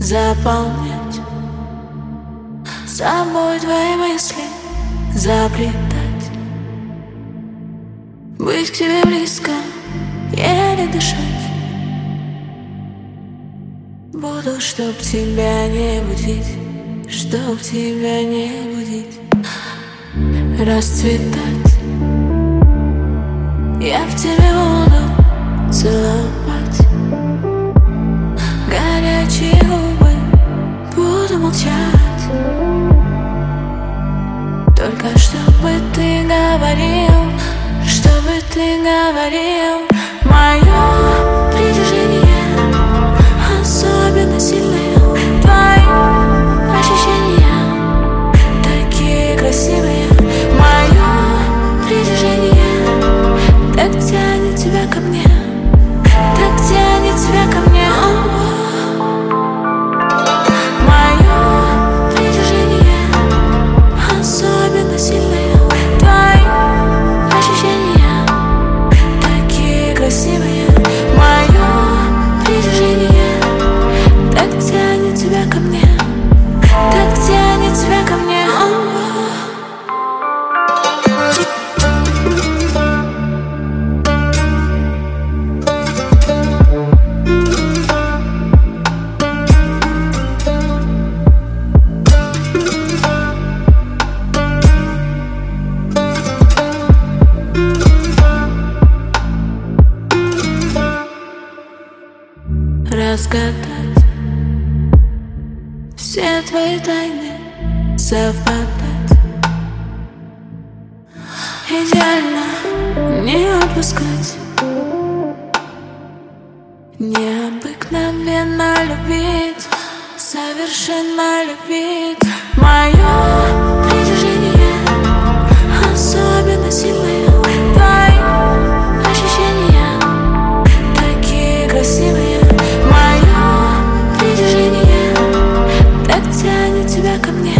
заполнять Собой твои мысли заплетать Быть к тебе близко, еле дышать. Буду, чтоб тебя не будить Чтоб тебя не будить Расцветать. Я в тебе буду целовать говорил Чтобы ты говорил Мое разгадать Все твои тайны совпадать. Идеально не отпускать Необыкновенно любить Совершенно любить. Мое тебя ко мне.